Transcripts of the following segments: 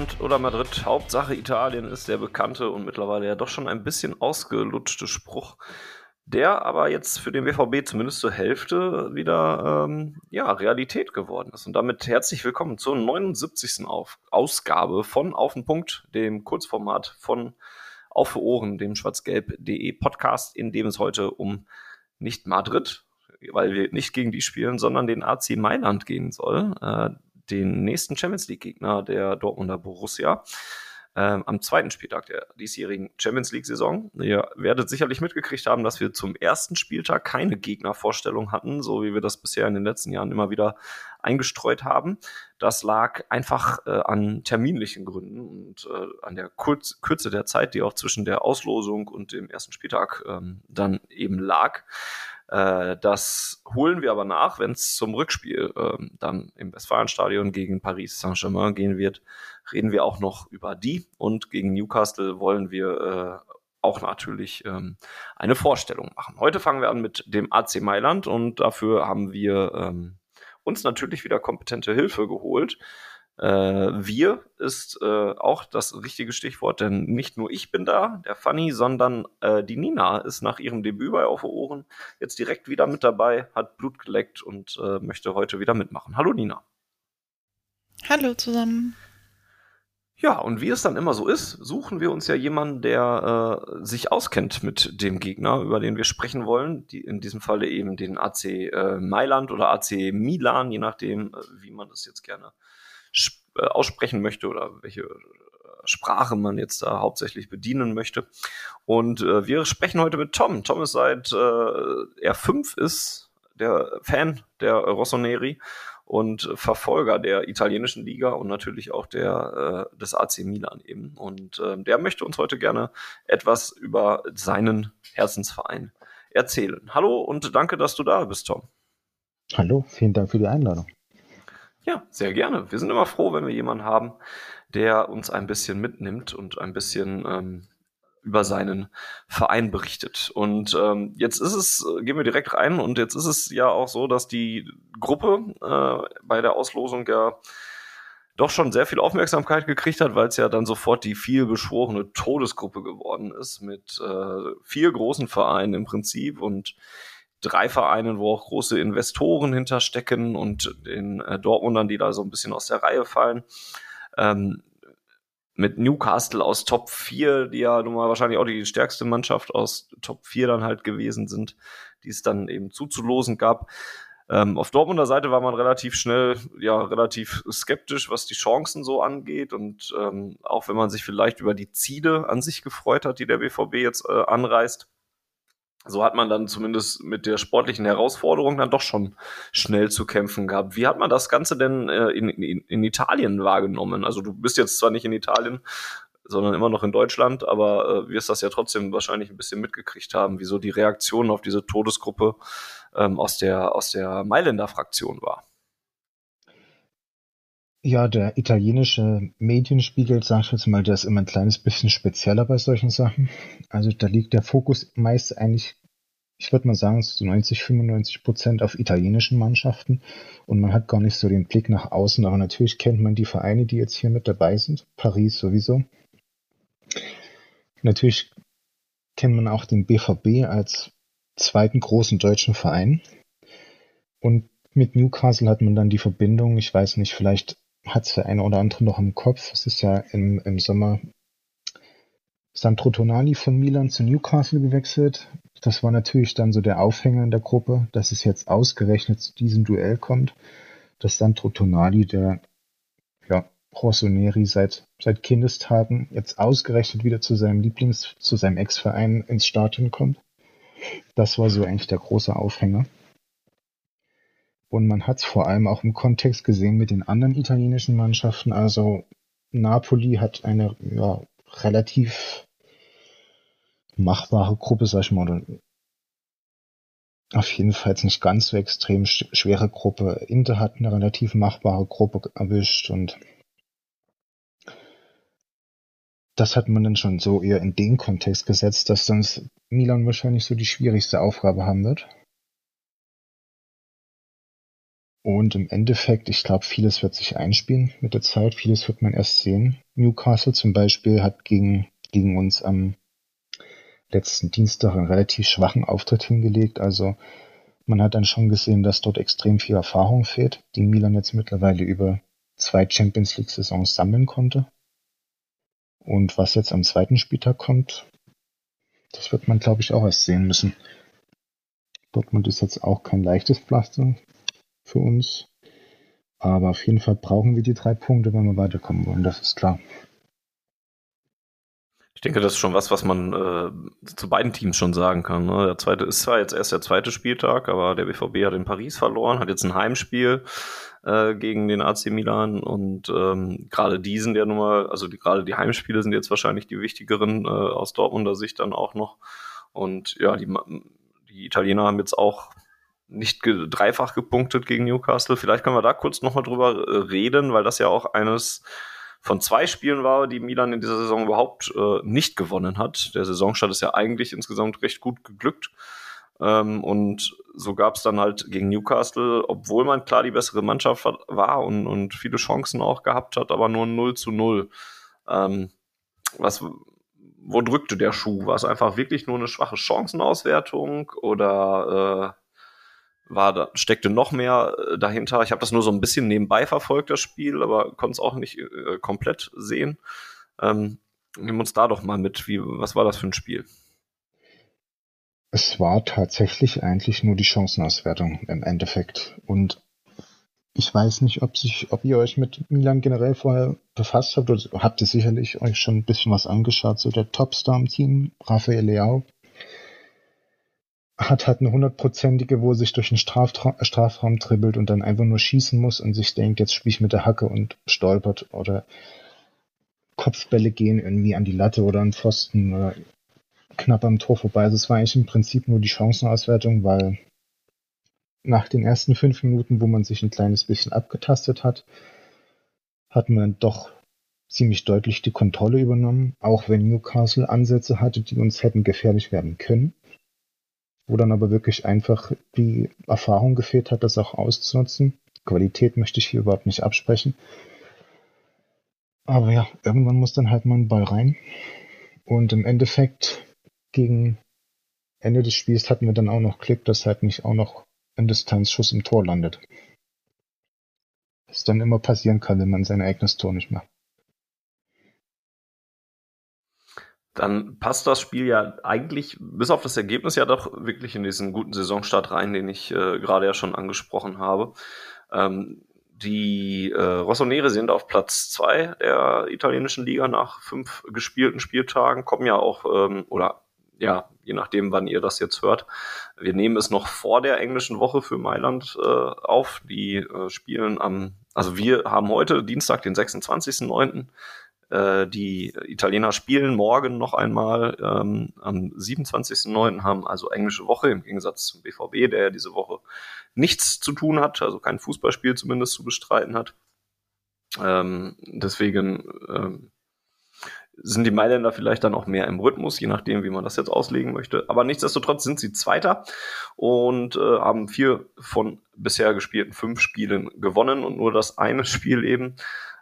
Mailand oder Madrid, Hauptsache Italien ist der bekannte und mittlerweile ja doch schon ein bisschen ausgelutschte Spruch, der aber jetzt für den BVB zumindest zur Hälfte wieder ähm, ja, Realität geworden ist. Und damit herzlich willkommen zur 79. Auf Ausgabe von Auf den Punkt, dem Kurzformat von Auf für Ohren, dem schwarzgelb.de Podcast, in dem es heute um nicht Madrid, weil wir nicht gegen die spielen, sondern den AC Mailand gehen soll. Äh, den nächsten Champions League-Gegner der Dortmunder Borussia. Ähm, am zweiten Spieltag der diesjährigen Champions League-Saison. Ihr werdet sicherlich mitgekriegt haben, dass wir zum ersten Spieltag keine Gegnervorstellung hatten, so wie wir das bisher in den letzten Jahren immer wieder eingestreut haben. Das lag einfach äh, an terminlichen Gründen und äh, an der Kurz Kürze der Zeit, die auch zwischen der Auslosung und dem ersten Spieltag ähm, dann eben lag. Äh, das holen wir aber nach, wenn es zum Rückspiel äh, dann im Westfalenstadion gegen Paris Saint-Germain gehen wird. Reden wir auch noch über die und gegen Newcastle wollen wir äh, auch natürlich ähm, eine Vorstellung machen. Heute fangen wir an mit dem AC Mailand und dafür haben wir ähm, uns natürlich wieder kompetente Hilfe geholt. Äh, wir ist äh, auch das richtige Stichwort, denn nicht nur ich bin da, der Funny, sondern äh, die Nina ist nach ihrem Debüt bei Auf Ohren jetzt direkt wieder mit dabei, hat Blut geleckt und möchte heute wieder mitmachen. Hallo Nina. Hallo zusammen. Ja, und wie es dann immer so ist, suchen wir uns ja jemanden, der äh, sich auskennt mit dem Gegner, über den wir sprechen wollen. Die, in diesem Falle eben den AC äh, Mailand oder AC Milan, je nachdem, äh, wie man das jetzt gerne aussprechen möchte oder welche äh, Sprache man jetzt da hauptsächlich bedienen möchte. Und äh, wir sprechen heute mit Tom. Tom ist seit äh, er fünf ist, der Fan der Rossoneri und Verfolger der italienischen Liga und natürlich auch der äh, des AC Milan eben. Und äh, der möchte uns heute gerne etwas über seinen Herzensverein erzählen. Hallo und danke, dass du da bist, Tom. Hallo, vielen Dank für die Einladung. Ja, sehr gerne. Wir sind immer froh, wenn wir jemanden haben, der uns ein bisschen mitnimmt und ein bisschen ähm, über seinen Verein berichtet. Und ähm, jetzt ist es, gehen wir direkt rein, und jetzt ist es ja auch so, dass die Gruppe äh, bei der Auslosung ja doch schon sehr viel Aufmerksamkeit gekriegt hat, weil es ja dann sofort die viel beschworene Todesgruppe geworden ist mit äh, vier großen Vereinen im Prinzip und drei Vereinen, wo auch große Investoren hinterstecken und den äh, Dortmundern, die da so ein bisschen aus der Reihe fallen. Ähm, mit Newcastle aus Top 4, die ja nun mal wahrscheinlich auch die stärkste Mannschaft aus Top 4 dann halt gewesen sind, die es dann eben zuzulosen gab. Ähm, auf Dortmunder Seite war man relativ schnell, ja, relativ skeptisch, was die Chancen so angeht. Und ähm, auch wenn man sich vielleicht über die Ziele an sich gefreut hat, die der BVB jetzt äh, anreißt, so hat man dann zumindest mit der sportlichen Herausforderung dann doch schon schnell zu kämpfen gehabt. Wie hat man das Ganze denn äh, in, in, in Italien wahrgenommen? Also du bist jetzt zwar nicht in Italien, sondern immer noch in Deutschland, aber äh, wirst das ja trotzdem wahrscheinlich ein bisschen mitgekriegt haben, wieso die Reaktion auf diese Todesgruppe ähm, aus der aus der Mailänder Fraktion war. Ja, der italienische Medienspiegel, sag ich jetzt mal, der ist immer ein kleines bisschen spezieller bei solchen Sachen. Also da liegt der Fokus meist eigentlich, ich würde mal sagen, zu 90, 95 Prozent auf italienischen Mannschaften und man hat gar nicht so den Blick nach außen, aber natürlich kennt man die Vereine, die jetzt hier mit dabei sind, Paris sowieso. Natürlich kennt man auch den BVB als zweiten großen deutschen Verein und mit Newcastle hat man dann die Verbindung, ich weiß nicht, vielleicht hat es der eine oder andere noch im Kopf. Es ist ja im, im Sommer Sandro Tonali von Milan zu Newcastle gewechselt. Das war natürlich dann so der Aufhänger in der Gruppe, dass es jetzt ausgerechnet zu diesem Duell kommt, dass Sandro Tonali, der ja, Rossoneri seit, seit Kindestagen, jetzt ausgerechnet wieder zu seinem Lieblings-, zu seinem Ex-Verein ins Stadion kommt. Das war so eigentlich der große Aufhänger. Und man hat es vor allem auch im Kontext gesehen mit den anderen italienischen Mannschaften. Also Napoli hat eine ja, relativ machbare Gruppe, sag ich mal, oder auf jeden Fall nicht ganz so extrem schwere Gruppe. Inter hat eine relativ machbare Gruppe erwischt und das hat man dann schon so eher in den Kontext gesetzt, dass sonst Milan wahrscheinlich so die schwierigste Aufgabe haben wird. Und im Endeffekt, ich glaube, vieles wird sich einspielen mit der Zeit, vieles wird man erst sehen. Newcastle zum Beispiel hat gegen, gegen uns am letzten Dienstag einen relativ schwachen Auftritt hingelegt. Also man hat dann schon gesehen, dass dort extrem viel Erfahrung fehlt, die Milan jetzt mittlerweile über zwei Champions League Saisons sammeln konnte. Und was jetzt am zweiten Spieltag kommt, das wird man, glaube ich, auch erst sehen müssen. Dortmund ist jetzt auch kein leichtes Pflaster für uns. Aber auf jeden Fall brauchen wir die drei Punkte, wenn wir weiterkommen wollen, das ist klar. Ich denke, das ist schon was, was man äh, zu beiden Teams schon sagen kann. Ne? Der zweite ist zwar jetzt erst der zweite Spieltag, aber der BVB hat in Paris verloren, hat jetzt ein Heimspiel äh, gegen den AC Milan und ähm, gerade die sind ja nun mal, also gerade die Heimspiele sind jetzt wahrscheinlich die wichtigeren äh, aus Dortmunder Sicht dann auch noch. Und ja, die, die Italiener haben jetzt auch nicht ge dreifach gepunktet gegen Newcastle. Vielleicht können wir da kurz nochmal drüber äh, reden, weil das ja auch eines von zwei Spielen war, die Milan in dieser Saison überhaupt äh, nicht gewonnen hat. Der Saisonstart ist ja eigentlich insgesamt recht gut geglückt. Ähm, und so gab es dann halt gegen Newcastle, obwohl man klar die bessere Mannschaft war und, und viele Chancen auch gehabt hat, aber nur 0 zu 0. Ähm, was, wo drückte der Schuh? War es einfach wirklich nur eine schwache Chancenauswertung oder äh, war da, steckte noch mehr äh, dahinter. Ich habe das nur so ein bisschen nebenbei verfolgt, das Spiel, aber konnte es auch nicht äh, komplett sehen. Ähm, nimm uns da doch mal mit. Wie, was war das für ein Spiel? Es war tatsächlich eigentlich nur die Chancenauswertung im Endeffekt. Und ich weiß nicht, ob sich, ob ihr euch mit Milan generell vorher befasst habt oder habt ihr sicherlich euch schon ein bisschen was angeschaut. So der Topstar im Team, Rafael Leao, hat halt eine hundertprozentige, wo er sich durch den Straftra Strafraum dribbelt und dann einfach nur schießen muss und sich denkt, jetzt spiele ich mit der Hacke und stolpert oder Kopfbälle gehen irgendwie an die Latte oder an Pfosten oder knapp am Tor vorbei. Also es war eigentlich im Prinzip nur die Chancenauswertung, weil nach den ersten fünf Minuten, wo man sich ein kleines bisschen abgetastet hat, hat man doch ziemlich deutlich die Kontrolle übernommen, auch wenn Newcastle Ansätze hatte, die uns hätten gefährlich werden können wo dann aber wirklich einfach die Erfahrung gefehlt hat, das auch auszunutzen. Qualität möchte ich hier überhaupt nicht absprechen. Aber ja, irgendwann muss dann halt mal ein Ball rein. Und im Endeffekt gegen Ende des Spiels hatten wir dann auch noch Glück, dass halt nicht auch noch ein Distanzschuss im Tor landet. Was dann immer passieren kann, wenn man sein eigenes Tor nicht macht. Dann passt das Spiel ja eigentlich bis auf das Ergebnis ja doch wirklich in diesen guten Saisonstart rein, den ich äh, gerade ja schon angesprochen habe. Ähm, die äh, Rossonere sind auf Platz zwei der italienischen Liga nach fünf gespielten Spieltagen, kommen ja auch, ähm, oder ja, je nachdem, wann ihr das jetzt hört. Wir nehmen es noch vor der englischen Woche für Mailand äh, auf. Die äh, spielen am, also wir haben heute Dienstag, den 26.09. Äh, die Italiener spielen morgen noch einmal ähm, am 27.09. haben also englische Woche im Gegensatz zum BVB, der ja diese Woche nichts zu tun hat, also kein Fußballspiel zumindest zu bestreiten hat. Ähm, deswegen ähm, sind die Mailänder vielleicht dann auch mehr im Rhythmus, je nachdem, wie man das jetzt auslegen möchte. Aber nichtsdestotrotz sind sie Zweiter und äh, haben vier von bisher gespielten fünf Spielen gewonnen und nur das eine Spiel eben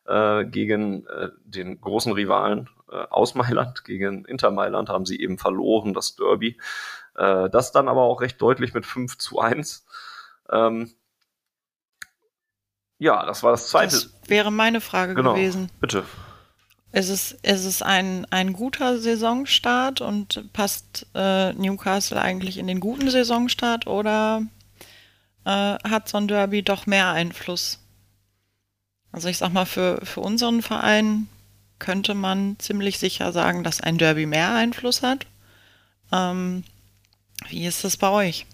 äh, gegen äh, den großen Rivalen äh, aus Mailand, gegen Inter Mailand haben sie eben verloren, das Derby. Äh, das dann aber auch recht deutlich mit 5 zu 1. Ähm, ja, das war das zweite. Das wäre meine Frage genau, gewesen. Bitte. Ist es, ist es ein, ein guter Saisonstart und passt äh, Newcastle eigentlich in den guten Saisonstart oder äh, hat so ein Derby doch mehr Einfluss? Also ich sag mal, für, für unseren Verein könnte man ziemlich sicher sagen, dass ein Derby mehr Einfluss hat. Ähm, wie ist das bei euch?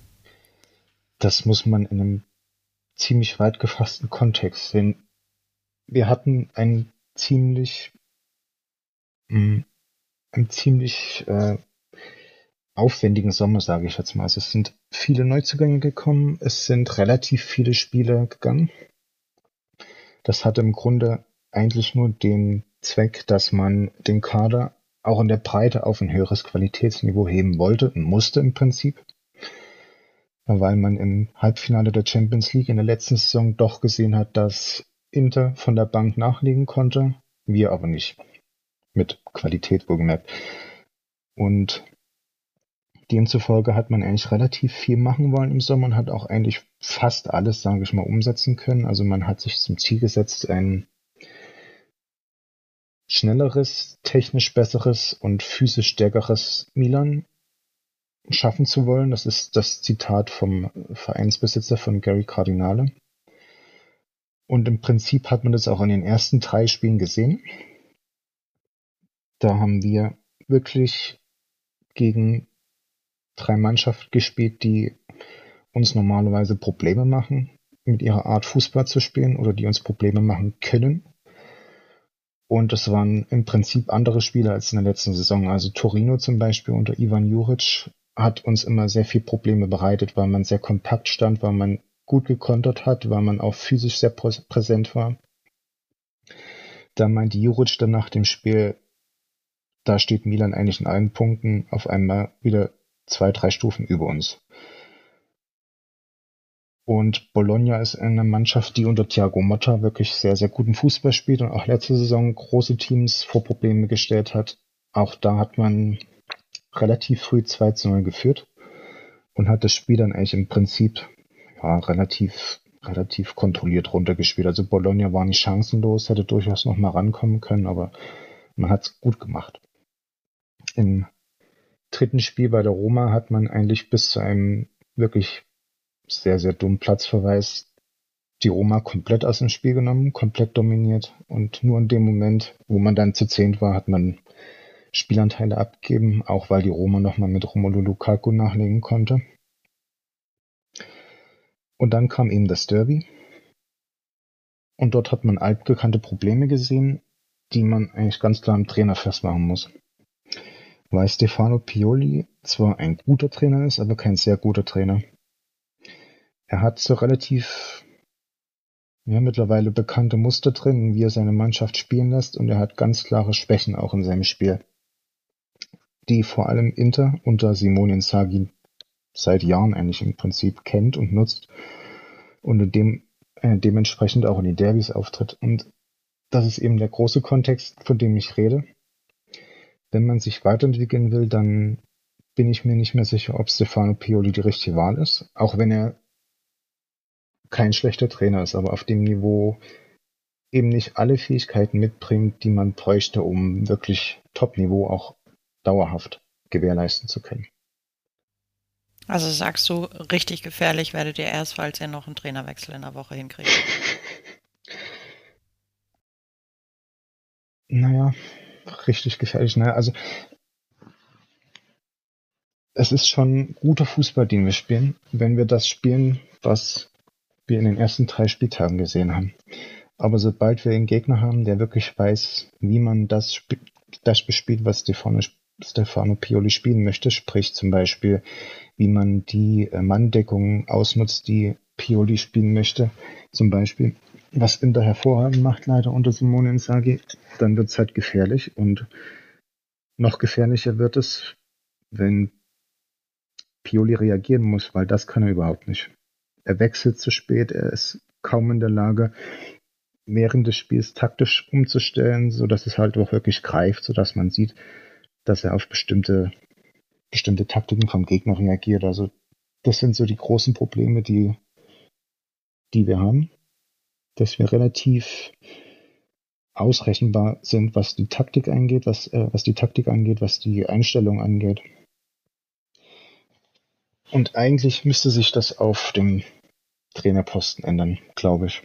Das muss man in einem ziemlich weit gefassten Kontext. Denn wir hatten einen ziemlich, mm, einen ziemlich äh, aufwendigen Sommer, sage ich jetzt mal. Also es sind viele Neuzugänge gekommen, es sind relativ viele Spiele gegangen. Das hat im Grunde eigentlich nur den Zweck, dass man den Kader auch in der Breite auf ein höheres Qualitätsniveau heben wollte und musste im Prinzip. Weil man im Halbfinale der Champions League in der letzten Saison doch gesehen hat, dass Inter von der Bank nachlegen konnte, wir aber nicht. Mit Qualität wohlgemerkt. Und demzufolge hat man eigentlich relativ viel machen wollen im Sommer und hat auch eigentlich fast alles, sage ich mal, umsetzen können. Also man hat sich zum Ziel gesetzt, ein schnelleres, technisch besseres und physisch stärkeres Milan schaffen zu wollen. Das ist das Zitat vom Vereinsbesitzer von Gary Cardinale. Und im Prinzip hat man das auch in den ersten drei Spielen gesehen. Da haben wir wirklich gegen drei Mannschaften gespielt, die uns normalerweise Probleme machen, mit ihrer Art Fußball zu spielen oder die uns Probleme machen können. Und es waren im Prinzip andere Spieler als in der letzten Saison. Also Torino zum Beispiel unter Ivan Juric hat uns immer sehr viel Probleme bereitet, weil man sehr kompakt stand, weil man gut gekontert hat, weil man auch physisch sehr präsent war. Da meinte Juric dann nach dem Spiel, da steht Milan eigentlich in allen Punkten auf einmal wieder zwei, drei Stufen über uns. Und Bologna ist eine Mannschaft, die unter Thiago Motta wirklich sehr, sehr guten Fußball spielt und auch letzte Saison große Teams vor Probleme gestellt hat. Auch da hat man relativ früh 2 zu 0 geführt und hat das Spiel dann eigentlich im Prinzip ja, relativ, relativ kontrolliert runtergespielt. Also Bologna war nicht chancenlos, hätte durchaus noch mal rankommen können, aber man hat es gut gemacht. Im dritten Spiel bei der Roma hat man eigentlich bis zu einem wirklich sehr, sehr dummen Platzverweis die Roma komplett aus dem Spiel genommen, komplett dominiert und nur in dem Moment, wo man dann zu zehnt war, hat man Spielanteile abgegeben, auch weil die Roma nochmal mit Romelu Lukaku nachlegen konnte. Und dann kam eben das Derby. Und dort hat man altbekannte Probleme gesehen, die man eigentlich ganz klar am Trainer festmachen muss weil Stefano Pioli zwar ein guter Trainer ist, aber kein sehr guter Trainer. Er hat so relativ ja, mittlerweile bekannte Muster drin, wie er seine Mannschaft spielen lässt und er hat ganz klare Schwächen auch in seinem Spiel, die vor allem Inter unter Simone Inzaghi seit Jahren eigentlich im Prinzip kennt und nutzt und in dem, äh, dementsprechend auch in die Derbys auftritt. Und das ist eben der große Kontext, von dem ich rede wenn man sich weiterentwickeln will, dann bin ich mir nicht mehr sicher, ob Stefano Pioli die richtige Wahl ist, auch wenn er kein schlechter Trainer ist, aber auf dem Niveau eben nicht alle Fähigkeiten mitbringt, die man bräuchte, um wirklich Top-Niveau auch dauerhaft gewährleisten zu können. Also sagst du, richtig gefährlich werdet ihr erst, falls ihr noch einen Trainerwechsel in der Woche hinkriegt. naja, richtig gefährlich. Ne? Also es ist schon guter Fußball, den wir spielen, wenn wir das spielen, was wir in den ersten drei Spieltagen gesehen haben. Aber sobald wir einen Gegner haben, der wirklich weiß, wie man das, das bespielt, was Stefano, Stefano Pioli spielen möchte, sprich zum Beispiel, wie man die äh, Manndeckung ausnutzt, die Pioli spielen möchte, zum Beispiel, was Inter hervorragend macht, leider unter Simone Inzaghi, dann wird es halt gefährlich und noch gefährlicher wird es, wenn Pioli reagieren muss, weil das kann er überhaupt nicht. Er wechselt zu spät, er ist kaum in der Lage, während des Spiels taktisch umzustellen, so dass es halt auch wirklich greift, so dass man sieht, dass er auf bestimmte, bestimmte Taktiken vom Gegner reagiert. Also das sind so die großen Probleme, die, die wir haben dass wir relativ ausrechenbar sind, was die Taktik angeht, was, äh, was die Taktik angeht, was die Einstellung angeht. Und eigentlich müsste sich das auf dem Trainerposten ändern, glaube ich.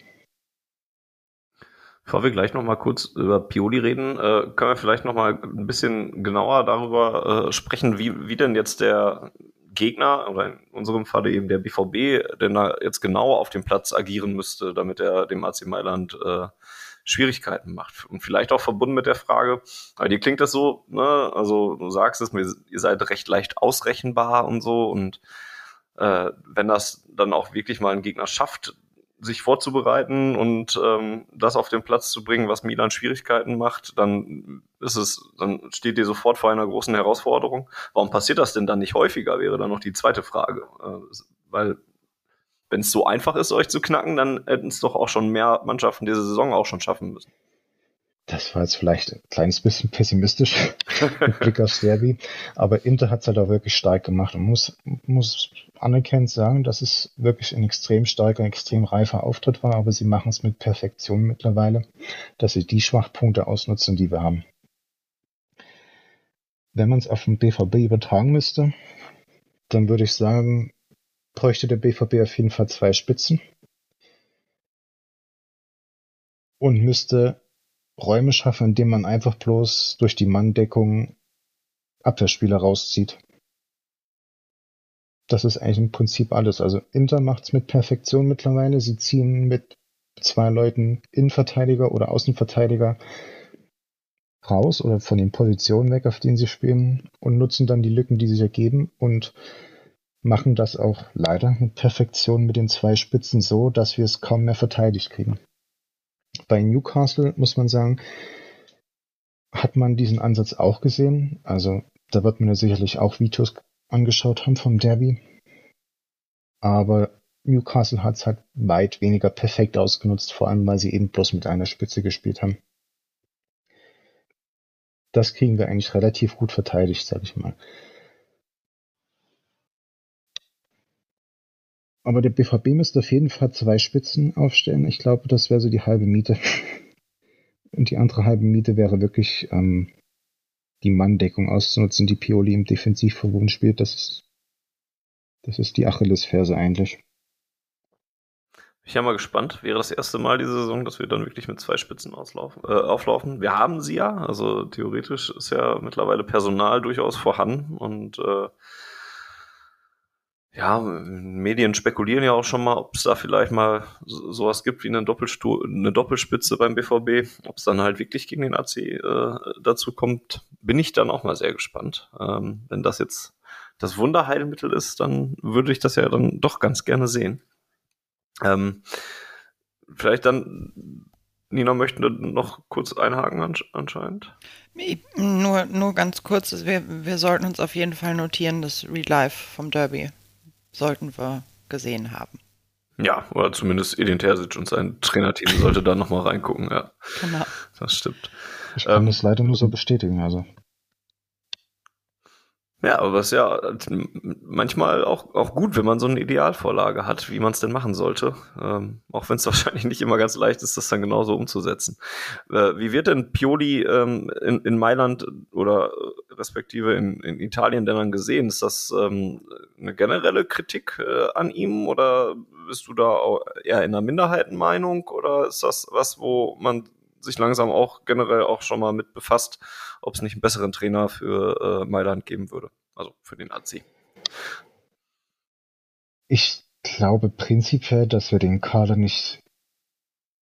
Bevor wir gleich noch mal kurz über Pioli reden, äh, können wir vielleicht noch mal ein bisschen genauer darüber äh, sprechen, wie, wie denn jetzt der Gegner, oder in unserem Falle eben der BVB, denn da jetzt genau auf dem Platz agieren müsste, damit er dem AC Mailand äh, Schwierigkeiten macht. Und vielleicht auch verbunden mit der Frage, weil dir klingt das so, ne, also du sagst es, ihr seid recht leicht ausrechenbar und so und äh, wenn das dann auch wirklich mal ein Gegner schafft, sich vorzubereiten und ähm, das auf den Platz zu bringen, was Milan Schwierigkeiten macht, dann ist es, dann steht ihr sofort vor einer großen Herausforderung. Warum passiert das denn dann nicht häufiger, wäre dann noch die zweite Frage. Äh, weil wenn es so einfach ist, euch zu knacken, dann hätten es doch auch schon mehr Mannschaften diese Saison auch schon schaffen müssen. Das war jetzt vielleicht ein kleines bisschen pessimistisch mit Blick aufs Derby. Aber Inter hat es halt auch wirklich stark gemacht und muss, muss anerkennt sagen, dass es wirklich ein extrem starker, extrem reifer Auftritt war. Aber sie machen es mit Perfektion mittlerweile, dass sie die Schwachpunkte ausnutzen, die wir haben. Wenn man es auf den BVB übertragen müsste, dann würde ich sagen, bräuchte der BVB auf jeden Fall zwei Spitzen und müsste Räume schaffen, indem man einfach bloß durch die Manndeckung Abwehrspieler rauszieht. Das ist eigentlich im Prinzip alles. Also Inter macht's mit Perfektion mittlerweile. Sie ziehen mit zwei Leuten Innenverteidiger oder Außenverteidiger raus oder von den Positionen weg, auf denen sie spielen und nutzen dann die Lücken, die sich ergeben und machen das auch leider mit Perfektion mit den zwei Spitzen so, dass wir es kaum mehr verteidigt kriegen. Bei Newcastle muss man sagen, hat man diesen Ansatz auch gesehen. Also da wird man ja sicherlich auch Videos angeschaut haben vom Derby. Aber Newcastle hat es halt weit weniger perfekt ausgenutzt, vor allem weil sie eben bloß mit einer Spitze gespielt haben. Das kriegen wir eigentlich relativ gut verteidigt, sag ich mal. Aber der BVB müsste auf jeden Fall zwei Spitzen aufstellen. Ich glaube, das wäre so die halbe Miete. Und die andere halbe Miete wäre wirklich ähm, die Manndeckung auszunutzen, die Pioli im Defensivverbund spielt. Das ist, das ist die Achillesferse eigentlich. Ich bin mal gespannt. Wäre das erste Mal diese Saison, dass wir dann wirklich mit zwei Spitzen auslaufen, äh, auflaufen? Wir haben sie ja. Also theoretisch ist ja mittlerweile Personal durchaus vorhanden und äh, ja, Medien spekulieren ja auch schon mal, ob es da vielleicht mal sowas gibt wie eine, Doppelstu eine Doppelspitze beim BVB. Ob es dann halt wirklich gegen den AC äh, dazu kommt, bin ich dann auch mal sehr gespannt. Ähm, wenn das jetzt das Wunderheilmittel ist, dann würde ich das ja dann doch ganz gerne sehen. Ähm, vielleicht dann, Nina möchte noch kurz einhaken anscheinend. Nur, nur ganz kurz, wir, wir sollten uns auf jeden Fall notieren, das Real Life vom Derby sollten wir gesehen haben. Ja, oder zumindest Edin Terzic und sein Trainerteam sollte da nochmal reingucken, ja. Genau. Das stimmt. Ich kann ähm, das leider nur so bestätigen, also. Ja, aber es ist ja manchmal auch, auch gut, wenn man so eine Idealvorlage hat, wie man es denn machen sollte. Ähm, auch wenn es wahrscheinlich nicht immer ganz leicht ist, das dann genauso umzusetzen. Äh, wie wird denn Pioli ähm, in, in Mailand oder äh, respektive in, in Italien denn dann gesehen? Ist das ähm, eine generelle Kritik äh, an ihm oder bist du da eher in einer Minderheitenmeinung oder ist das was, wo man sich langsam auch generell auch schon mal mit befasst, ob es nicht einen besseren Trainer für äh, Mailand geben würde. Also für den AC. Ich glaube prinzipiell, dass wir den Kader nicht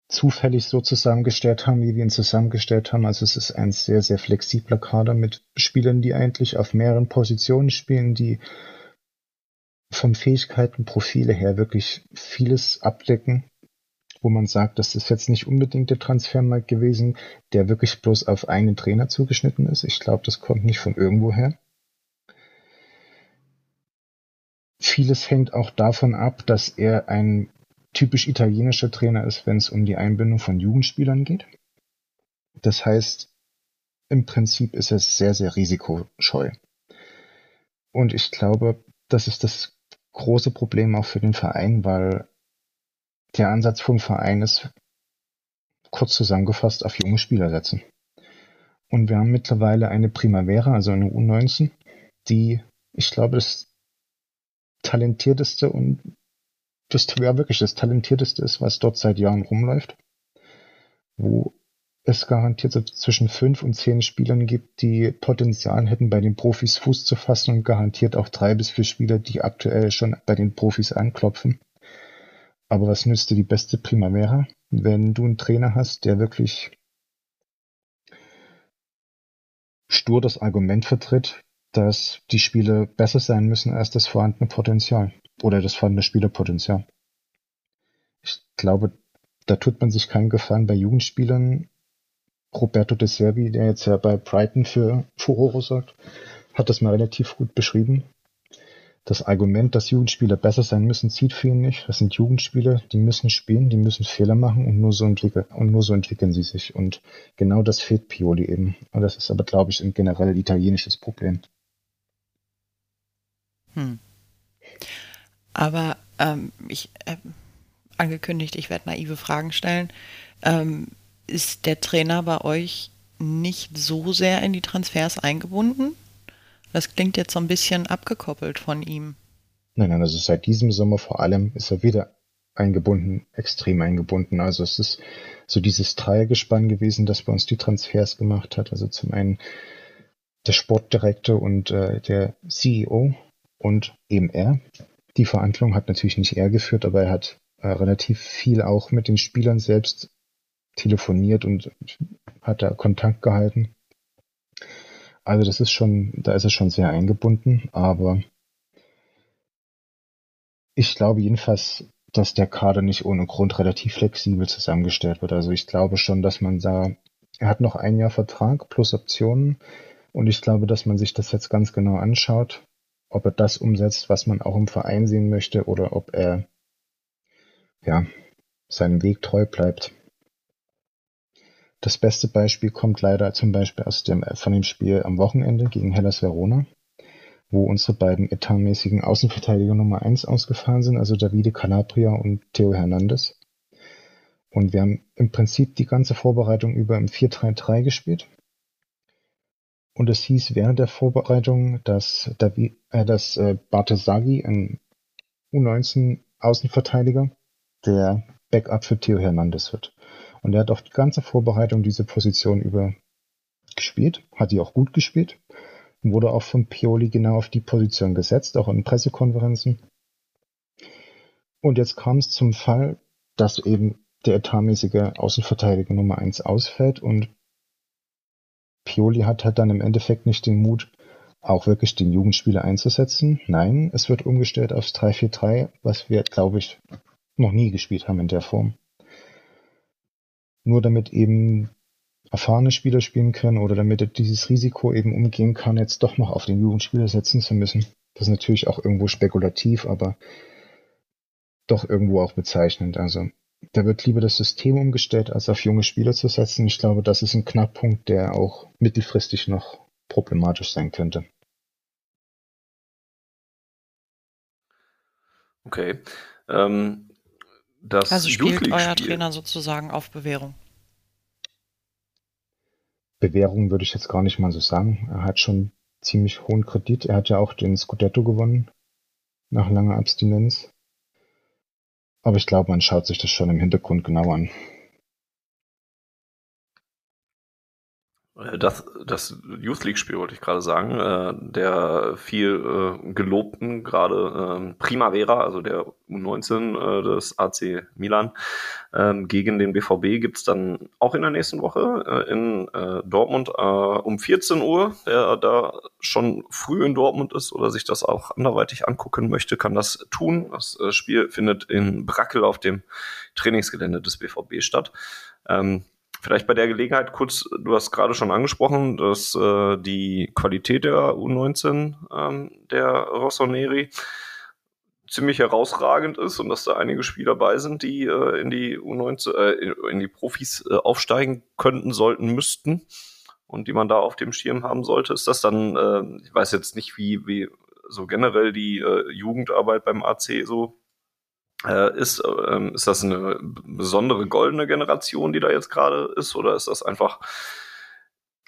zufällig so zusammengestellt haben, wie wir ihn zusammengestellt haben. Also es ist ein sehr, sehr flexibler Kader mit Spielern, die eigentlich auf mehreren Positionen spielen, die vom Fähigkeitenprofile her wirklich vieles abdecken wo man sagt, das ist jetzt nicht unbedingt der Transfermarkt gewesen, der wirklich bloß auf einen Trainer zugeschnitten ist. Ich glaube, das kommt nicht von irgendwo her. Vieles hängt auch davon ab, dass er ein typisch italienischer Trainer ist, wenn es um die Einbindung von Jugendspielern geht. Das heißt, im Prinzip ist er sehr, sehr risikoscheu. Und ich glaube, das ist das große Problem auch für den Verein, weil der Ansatz vom Verein ist, kurz zusammengefasst, auf junge Spieler setzen. Und wir haben mittlerweile eine Primavera, also eine U19, die, ich glaube, das talentierteste und das ja wirklich das talentierteste ist, was dort seit Jahren rumläuft, wo es garantiert zwischen fünf und zehn Spielern gibt, die Potenzial hätten, bei den Profis Fuß zu fassen und garantiert auch drei bis vier Spieler, die aktuell schon bei den Profis anklopfen. Aber was nützt dir die beste Primavera, wenn du einen Trainer hast, der wirklich stur das Argument vertritt, dass die Spiele besser sein müssen als das vorhandene Potenzial oder das vorhandene Spielerpotenzial. Ich glaube, da tut man sich keinen Gefallen bei Jugendspielern. Roberto De Servi, der jetzt ja bei Brighton für Furore sorgt, hat das mal relativ gut beschrieben. Das Argument, dass Jugendspieler besser sein müssen, zieht für ihn nicht. Das sind Jugendspieler, die müssen spielen, die müssen Fehler machen und nur so entwickeln, und nur so entwickeln sie sich. Und genau das fehlt Pioli eben. Und das ist aber, glaube ich, ein generell italienisches Problem. Hm. Aber ähm, ich äh, angekündigt, ich werde naive Fragen stellen. Ähm, ist der Trainer bei euch nicht so sehr in die Transfers eingebunden? Das klingt jetzt so ein bisschen abgekoppelt von ihm. Nein, nein, also seit diesem Sommer vor allem ist er wieder eingebunden, extrem eingebunden. Also es ist so dieses Dreiergespann gewesen, das bei uns die Transfers gemacht hat. Also zum einen der Sportdirektor und äh, der CEO und eben er. Die Verhandlung hat natürlich nicht er geführt, aber er hat äh, relativ viel auch mit den Spielern selbst telefoniert und hat da Kontakt gehalten. Also das ist schon, da ist er schon sehr eingebunden, aber ich glaube jedenfalls, dass der Kader nicht ohne Grund relativ flexibel zusammengestellt wird. Also ich glaube schon, dass man da, er hat noch ein Jahr Vertrag plus Optionen und ich glaube, dass man sich das jetzt ganz genau anschaut, ob er das umsetzt, was man auch im Verein sehen möchte oder ob er ja, seinem Weg treu bleibt. Das beste Beispiel kommt leider zum Beispiel aus dem, von dem Spiel am Wochenende gegen Hellas Verona, wo unsere beiden etatmäßigen Außenverteidiger Nummer 1 ausgefallen sind, also Davide Calabria und Theo Hernandez. Und wir haben im Prinzip die ganze Vorbereitung über im 4-3-3 gespielt. Und es hieß während der Vorbereitung, dass, David, äh, dass äh, Bartesaghi, ein U19 Außenverteidiger, der Backup für Theo Hernandez wird. Und er hat auf die ganze Vorbereitung diese Position über gespielt, hat die auch gut gespielt wurde auch von Pioli genau auf die Position gesetzt, auch in Pressekonferenzen. Und jetzt kam es zum Fall, dass eben der etatmäßige Außenverteidiger Nummer 1 ausfällt und Pioli hat halt dann im Endeffekt nicht den Mut, auch wirklich den Jugendspieler einzusetzen. Nein, es wird umgestellt aufs 3-4-3, was wir, glaube ich, noch nie gespielt haben in der Form. Nur damit eben erfahrene Spieler spielen können oder damit er dieses Risiko eben umgehen kann, jetzt doch noch auf den Jugendspieler setzen zu müssen. Das ist natürlich auch irgendwo spekulativ, aber doch irgendwo auch bezeichnend. Also da wird lieber das System umgestellt, als auf junge Spieler zu setzen. Ich glaube, das ist ein Knackpunkt, der auch mittelfristig noch problematisch sein könnte. Okay. Ähm, das also spielt euer Trainer sozusagen auf Bewährung. Bewährung würde ich jetzt gar nicht mal so sagen. Er hat schon ziemlich hohen Kredit. Er hat ja auch den Scudetto gewonnen nach langer Abstinenz. Aber ich glaube, man schaut sich das schon im Hintergrund genau an. Das, das Youth League-Spiel wollte ich gerade sagen, äh, der viel äh, gelobten, gerade äh, Primavera, also der U19 äh, des AC Milan, ähm, gegen den BVB gibt's dann auch in der nächsten Woche äh, in äh, Dortmund äh, um 14 Uhr. Wer da schon früh in Dortmund ist oder sich das auch anderweitig angucken möchte, kann das tun. Das äh, Spiel findet in Brackel auf dem Trainingsgelände des BVB statt. Ähm, Vielleicht bei der Gelegenheit kurz, du hast gerade schon angesprochen, dass äh, die Qualität der U19 ähm, der Rossoneri ziemlich herausragend ist und dass da einige Spieler dabei sind, die äh, in die U19, äh, in die Profis äh, aufsteigen könnten, sollten, müssten und die man da auf dem Schirm haben sollte. Ist das dann, äh, ich weiß jetzt nicht, wie, wie so generell die äh, Jugendarbeit beim AC so ist, ähm, ist das eine besondere goldene Generation, die da jetzt gerade ist, oder ist das einfach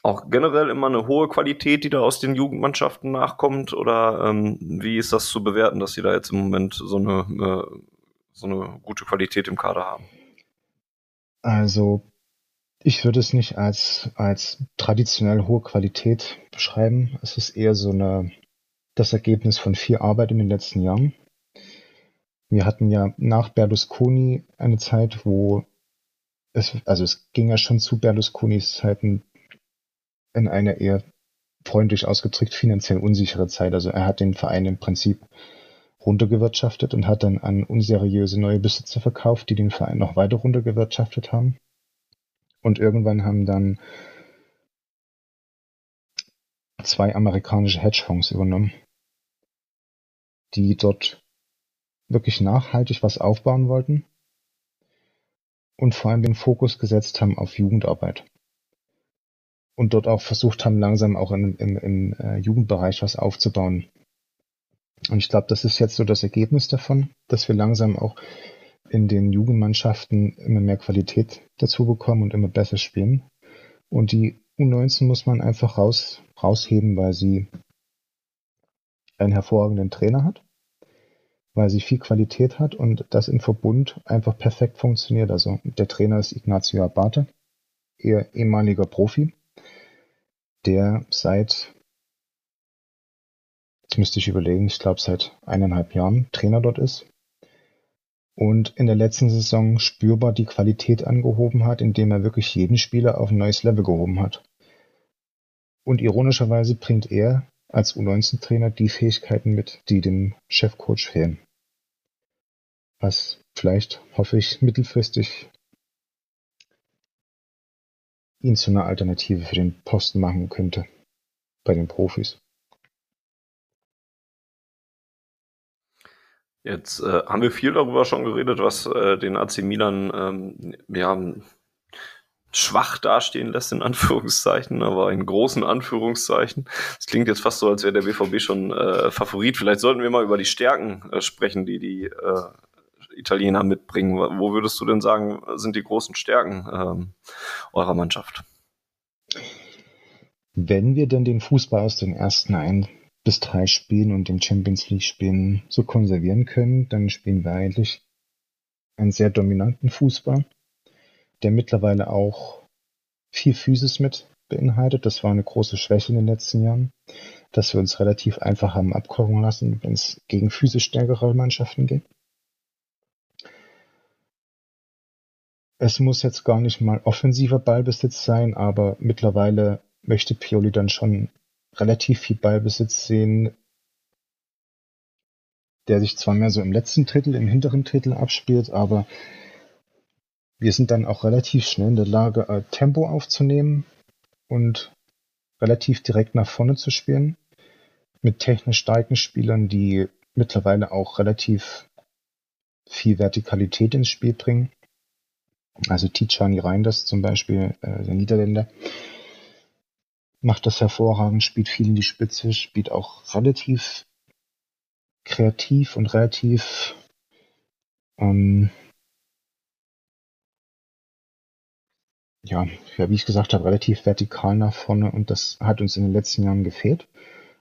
auch generell immer eine hohe Qualität, die da aus den Jugendmannschaften nachkommt? Oder ähm, wie ist das zu bewerten, dass sie da jetzt im Moment so eine, äh, so eine gute Qualität im Kader haben? Also Ich würde es nicht als, als traditionell hohe Qualität beschreiben. Es ist eher so eine, das Ergebnis von viel Arbeit in den letzten Jahren. Wir hatten ja nach Berlusconi eine Zeit, wo es, also es ging ja schon zu Berlusconis Zeiten in eine eher freundlich ausgedrückt finanziell unsichere Zeit. Also er hat den Verein im Prinzip runtergewirtschaftet und hat dann an unseriöse neue Besitzer verkauft, die den Verein noch weiter runtergewirtschaftet haben. Und irgendwann haben dann zwei amerikanische Hedgefonds übernommen, die dort wirklich nachhaltig was aufbauen wollten und vor allem den Fokus gesetzt haben auf Jugendarbeit und dort auch versucht haben, langsam auch im, im, im äh, Jugendbereich was aufzubauen. Und ich glaube, das ist jetzt so das Ergebnis davon, dass wir langsam auch in den Jugendmannschaften immer mehr Qualität dazu bekommen und immer besser spielen. Und die U19 muss man einfach raus, rausheben, weil sie einen hervorragenden Trainer hat, weil sie viel Qualität hat und das im Verbund einfach perfekt funktioniert. Also der Trainer ist Ignacio Abate, ihr ehemaliger Profi, der seit, jetzt müsste ich überlegen, ich glaube seit eineinhalb Jahren Trainer dort ist und in der letzten Saison spürbar die Qualität angehoben hat, indem er wirklich jeden Spieler auf ein neues Level gehoben hat. Und ironischerweise bringt er als U19-Trainer die Fähigkeiten mit, die dem Chefcoach fehlen. Was vielleicht, hoffe ich, mittelfristig ihn zu einer Alternative für den Posten machen könnte bei den Profis. Jetzt äh, haben wir viel darüber schon geredet, was äh, den AC Milan ähm, ja, schwach dastehen lässt, in Anführungszeichen, aber in großen Anführungszeichen. Es klingt jetzt fast so, als wäre der BVB schon äh, Favorit. Vielleicht sollten wir mal über die Stärken äh, sprechen, die die äh, Italiener mitbringen. Wo würdest du denn sagen, sind die großen Stärken ähm, eurer Mannschaft? Wenn wir denn den Fußball aus den ersten ein bis drei Spielen und den Champions League Spielen so konservieren können, dann spielen wir eigentlich einen sehr dominanten Fußball, der mittlerweile auch viel Physis mit beinhaltet. Das war eine große Schwäche in den letzten Jahren, dass wir uns relativ einfach haben abkochen lassen, wenn es gegen physisch stärkere Mannschaften geht. Es muss jetzt gar nicht mal offensiver Ballbesitz sein, aber mittlerweile möchte Pioli dann schon relativ viel Ballbesitz sehen, der sich zwar mehr so im letzten Drittel, im hinteren Drittel abspielt, aber wir sind dann auch relativ schnell in der Lage, äh, Tempo aufzunehmen und relativ direkt nach vorne zu spielen. Mit technisch starken Spielern, die mittlerweile auch relativ viel Vertikalität ins Spiel bringen. Also Tijani Reinders zum Beispiel, äh, der Niederländer, macht das hervorragend, spielt viel in die Spitze, spielt auch relativ kreativ und relativ ähm, ja, ja, wie ich gesagt habe, relativ vertikal nach vorne und das hat uns in den letzten Jahren gefehlt.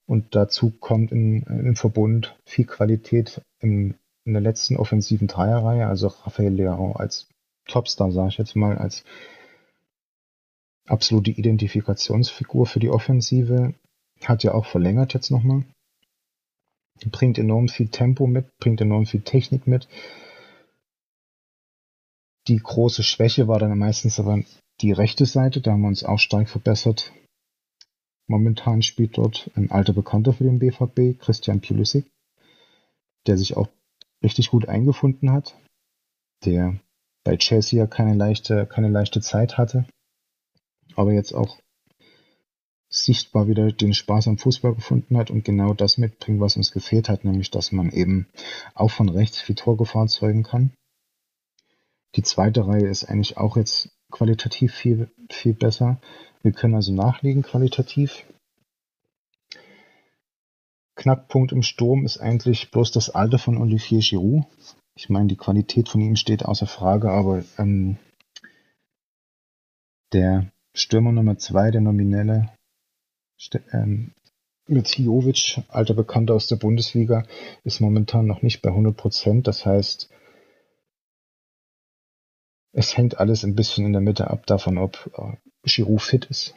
Und dazu kommt in, im Verbund viel Qualität in, in der letzten offensiven Dreierreihe, also Raphael Leao als Topstar, sage ich jetzt mal, als absolute Identifikationsfigur für die Offensive. Hat ja auch verlängert jetzt nochmal. Bringt enorm viel Tempo mit, bringt enorm viel Technik mit. Die große Schwäche war dann meistens aber die rechte Seite, da haben wir uns auch stark verbessert. Momentan spielt dort ein alter Bekannter für den BVB, Christian Pulisic, der sich auch richtig gut eingefunden hat, der bei Chelsea ja keine leichte, keine leichte Zeit hatte, aber jetzt auch sichtbar wieder den Spaß am Fußball gefunden hat und genau das mitbringt, was uns gefehlt hat, nämlich dass man eben auch von rechts viel Torgefahr zeugen kann. Die zweite Reihe ist eigentlich auch jetzt qualitativ viel, viel besser. Wir können also nachlegen qualitativ. Knackpunkt im Sturm ist eigentlich bloß das Alter von Olivier Giroud. Ich meine, die Qualität von ihm steht außer Frage, aber ähm, der Stürmer Nummer zwei, der nominelle ähm, mit Jovic, alter Bekannter aus der Bundesliga, ist momentan noch nicht bei 100 Prozent. Das heißt, Es hängt alles ein bisschen in der Mitte ab davon, ob äh, Giroud fit ist.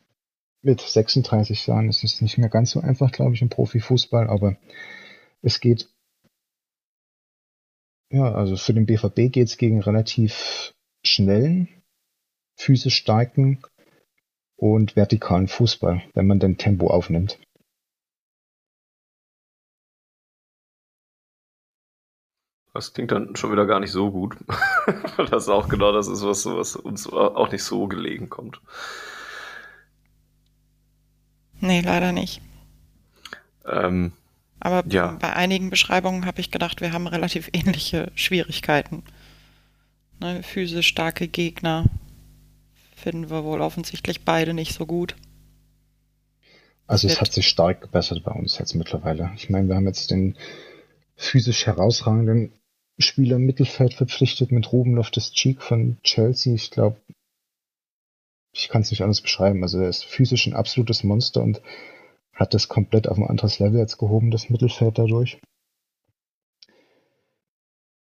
Mit 36 Jahren ist es nicht mehr ganz so einfach, glaube ich, im Profifußball, aber es geht. Ja, also für den BVB geht es gegen relativ schnellen, physisch starken und vertikalen Fußball, wenn man den Tempo aufnimmt. Das klingt dann schon wieder gar nicht so gut. das ist auch genau das ist, was, was uns auch nicht so gelegen kommt. Nee, leider nicht. Ähm, Aber ja. bei einigen Beschreibungen habe ich gedacht, wir haben relativ ähnliche Schwierigkeiten. Ne, physisch starke Gegner finden wir wohl offensichtlich beide nicht so gut. Also es hat sich stark gebessert bei uns jetzt mittlerweile. Ich meine, wir haben jetzt den physisch herausragenden Spieler im Mittelfeld verpflichtet mit Ruben Loftus-Cheek von Chelsea. Ich glaube, ich kann es nicht anders beschreiben. Also er ist physisch ein absolutes Monster und hat das komplett auf ein anderes Level jetzt gehoben, das Mittelfeld dadurch.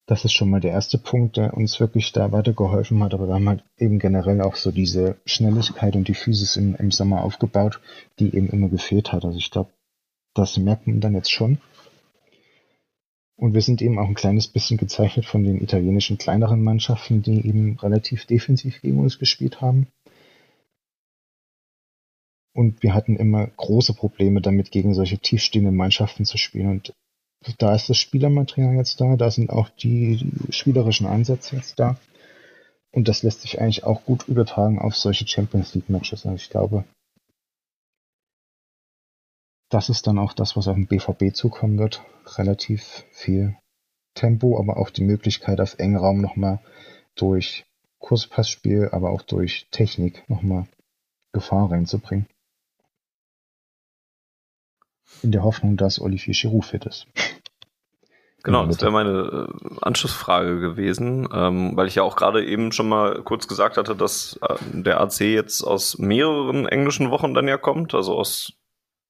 Das ist schon mal der erste Punkt, der uns wirklich da weitergeholfen hat. Aber wir haben halt eben generell auch so diese Schnelligkeit und die Physis im, im Sommer aufgebaut, die eben immer gefehlt hat. Also ich glaube, das merkt man dann jetzt schon. Und wir sind eben auch ein kleines bisschen gezeichnet von den italienischen kleineren Mannschaften, die eben relativ defensiv gegen uns gespielt haben. Und wir hatten immer große Probleme damit, gegen solche tiefstehenden Mannschaften zu spielen. Und da ist das Spielermaterial jetzt da, da sind auch die, spielerischen Ansätze jetzt da. Und das lässt sich eigentlich auch gut übertragen auf solche Champions League Matches. Also ich glaube, das ist dann auch das, was auf den BVB zukommen wird. Relativ viel Tempo, aber auch die Möglichkeit, auf engen Raum nochmal durch Kurspassspiel, aber auch durch Technik nochmal Gefahr reinzubringen. In der Hoffnung, dass Olivier Giroud fit ist. Genau, das wäre meine äh, Anschlussfrage gewesen, ähm, weil ich ja auch gerade eben schon mal kurz gesagt hatte, dass äh, der AC jetzt aus mehreren englischen Wochen dann ja kommt, also aus,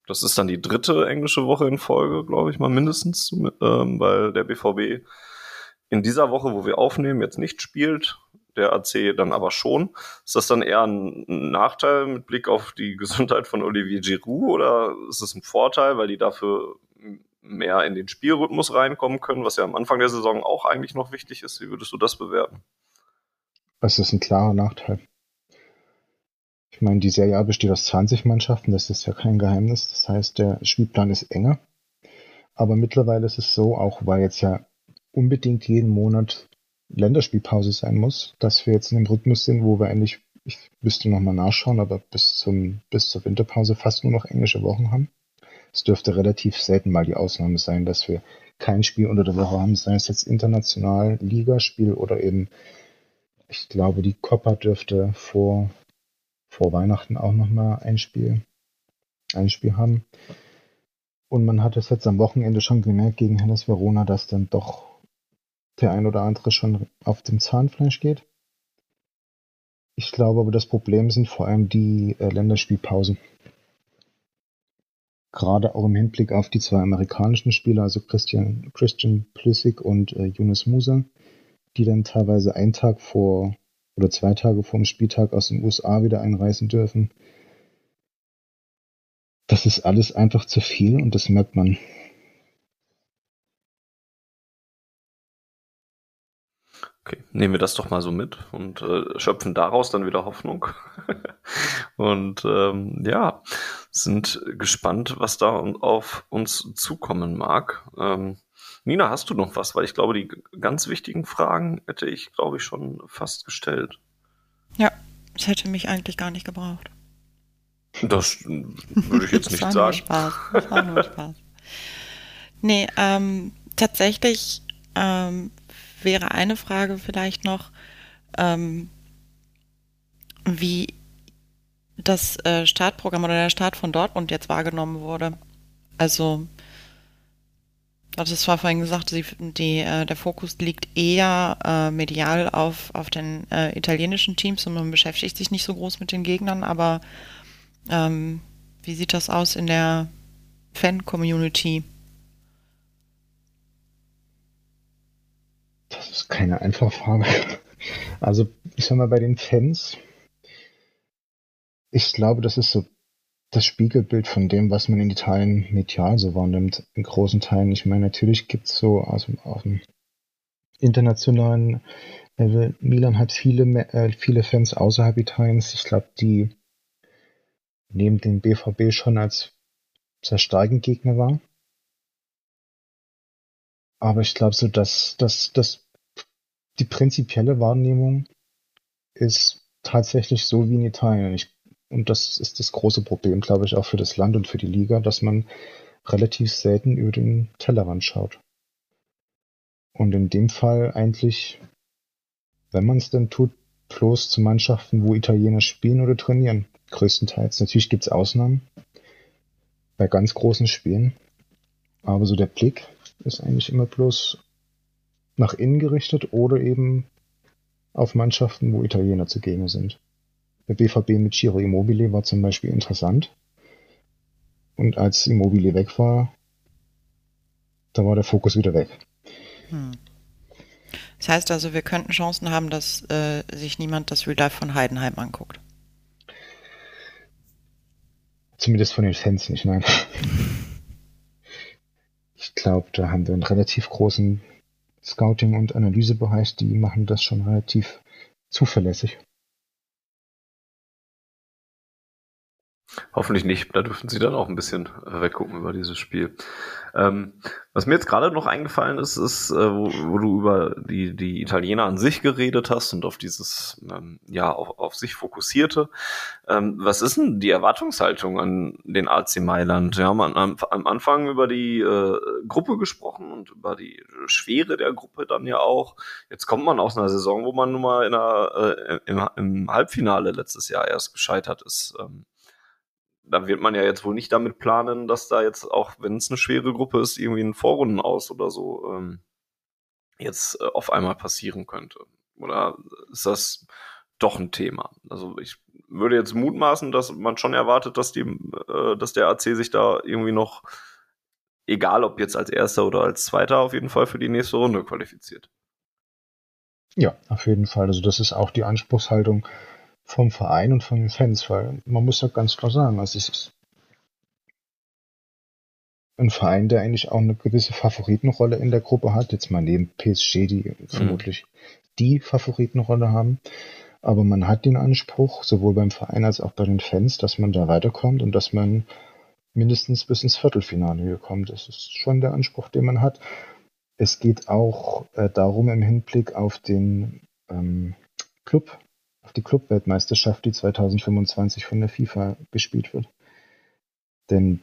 das ist dann die dritte englische Woche in Folge, glaube ich mal mindestens, ähm, weil der BVB in dieser Woche, wo wir aufnehmen, jetzt nicht spielt, der AC dann aber schon. Ist das dann eher ein Nachteil mit Blick auf die Gesundheit von Olivier Giroud oder ist es ein Vorteil, weil die dafür mehr in den Spielrhythmus reinkommen können, was ja am Anfang der Saison auch eigentlich noch wichtig ist. Wie würdest du das bewerten? Das ist ein klarer Nachteil. Ich meine, die Serie A besteht aus 20 Mannschaften, das ist ja kein Geheimnis. Das heißt, der Spielplan ist enger. Aber mittlerweile ist es so, auch weil jetzt ja unbedingt jeden Monat Länderspielpause sein muss, dass wir jetzt in einem Rhythmus sind, wo wir eigentlich, ich müsste nochmal nachschauen, aber bis zum, bis zur Winterpause fast nur noch englische Wochen haben. Es dürfte relativ selten mal die Ausnahme sein, dass wir kein Spiel unter der Woche haben, sei es jetzt international, Ligaspiel oder eben, ich glaube, die Copa dürfte vor, vor Weihnachten auch nochmal ein Spiel, ein Spiel haben. Und man hat es jetzt am Wochenende schon gemerkt gegen Hellas Verona, dass dann doch der ein oder andere schon auf dem Zahnfleisch geht. Ich glaube aber, das Problem sind vor allem die äh, Länderspielpausen. Gerade auch im Hinblick auf die zwei amerikanischen Spieler, also Christian, Christian Pulisic und äh, Yunus Musa, die dann teilweise einen Tag vor oder zwei Tage vor dem Spieltag aus den USA wieder einreisen dürfen. Das ist alles einfach zu viel und das merkt man. Okay, nehmen wir das doch mal so mit und äh, schöpfen daraus dann wieder Hoffnung. und ähm, ja, sind gespannt, was da auf uns zukommen mag. Ähm, Nina, hast du noch was? Weil ich glaube, die ganz wichtigen Fragen hätte ich, glaube ich, schon fast gestellt. Ja, das hätte mich eigentlich gar nicht gebraucht. Das würde ich jetzt Das nicht war sagen. Nur Spaß. Das war nur Spaß. Nee, ähm, tatsächlich ähm, wäre eine Frage vielleicht noch, ähm, wie das äh, Startprogramm oder der Start von Dortmund jetzt wahrgenommen wurde. Also, du hattest zwar vorhin gesagt, die, die, äh, der Fokus liegt eher äh, medial auf, auf den äh, italienischen Teams und man beschäftigt sich nicht so groß mit den Gegnern, aber ähm, wie sieht das aus in der Fan-Community? Das ist keine einfache Frage. Also, ich sag mal, bei den Fans, ich glaube, das ist so das Spiegelbild von dem, was man in Italien medial so wahrnimmt, in großen Teilen. Ich meine, natürlich gibt es so aus, aus dem internationalen Level, Milan hat viele, äh, viele Fans außerhalb Italiens. Ich glaube, die nehmen den BVB schon als sehr starken Gegner wahr. Aber ich glaube so, dass, dass, dass die prinzipielle Wahrnehmung ist tatsächlich so wie in Italien. Ich und das ist das große Problem, glaube ich, auch für das Land und für die Liga, dass man relativ selten über den Tellerrand schaut. Und in dem Fall eigentlich, wenn man es denn tut, bloß zu Mannschaften, wo Italiener spielen oder trainieren. Größtenteils. Natürlich gibt es Ausnahmen bei ganz großen Spielen. Aber so der Blick ist eigentlich immer bloß nach innen gerichtet oder eben auf Mannschaften, wo Italiener zugegen sind. Der BVB mit Giro Immobile war zum Beispiel interessant. Und als Immobile weg war, da war der Fokus wieder weg. Hm. Das heißt also, wir könnten Chancen haben, dass äh, sich niemand das Real Life von Heidenheim anguckt. Zumindest von den Fans nicht, nein. ich glaube, da haben wir einen relativ großen Scouting- und Analysebereich, die machen das schon relativ zuverlässig. Hoffentlich nicht. Da dürfen sie dann auch ein bisschen äh, weggucken über dieses Spiel. Ähm, was mir jetzt gerade noch eingefallen ist, ist, äh, wo, wo, du über die, die Italiener an sich geredet hast und auf dieses, ähm, ja, auf, auf sich fokussierte. Ähm, was ist denn die Erwartungshaltung an den AC Mailand? Wir haben am, am Anfang über die äh, Gruppe gesprochen und über die Schwere der Gruppe dann ja auch. Jetzt kommt man aus einer Saison, wo man nun mal in einer, äh, im, im Halbfinale letztes Jahr erst gescheitert ist. Ähm, da wird man ja jetzt wohl nicht damit planen, dass da jetzt auch, wenn es eine schwere Gruppe ist, irgendwie ein Vorrunden aus oder so ähm, jetzt äh, auf einmal passieren könnte. Oder ist das doch ein Thema? Also ich würde jetzt mutmaßen, dass man schon erwartet, dass die, äh, dass der AC sich da irgendwie noch, egal ob jetzt als erster oder als zweiter, auf jeden Fall für die nächste Runde qualifiziert. Ja, auf jeden Fall. Also das ist auch die Anspruchshaltung vom Verein und von den Fans, weil man muss ja ganz klar sagen, also es ist ein Verein, der eigentlich auch eine gewisse Favoritenrolle in der Gruppe hat, jetzt mal neben PSG, die mhm. vermutlich die Favoritenrolle haben, aber man hat den Anspruch, sowohl beim Verein als auch bei den Fans, dass man da weiterkommt und dass man mindestens bis ins Viertelfinale kommt. Das ist schon der Anspruch, den man hat. Es geht auch äh, darum im Hinblick auf den ähm, Club, die Clubweltmeisterschaft, die 2025 von der FIFA gespielt wird. Denn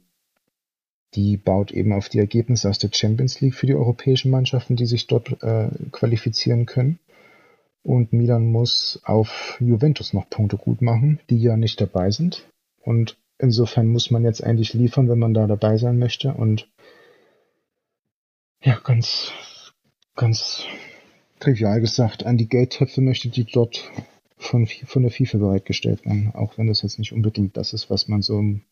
die baut eben auf die Ergebnisse aus der Champions League für die europäischen Mannschaften, die sich dort äh, qualifizieren können. Und Milan muss auf Juventus noch Punkte gut machen, die ja nicht dabei sind. Und insofern muss man jetzt eigentlich liefern, wenn man da dabei sein möchte. Und ja, ganz, ganz trivial gesagt, an die Geldtöpfe möchte die dort von, von der FIFA bereitgestellt werden, auch wenn das jetzt nicht unbedingt das ist, was man so im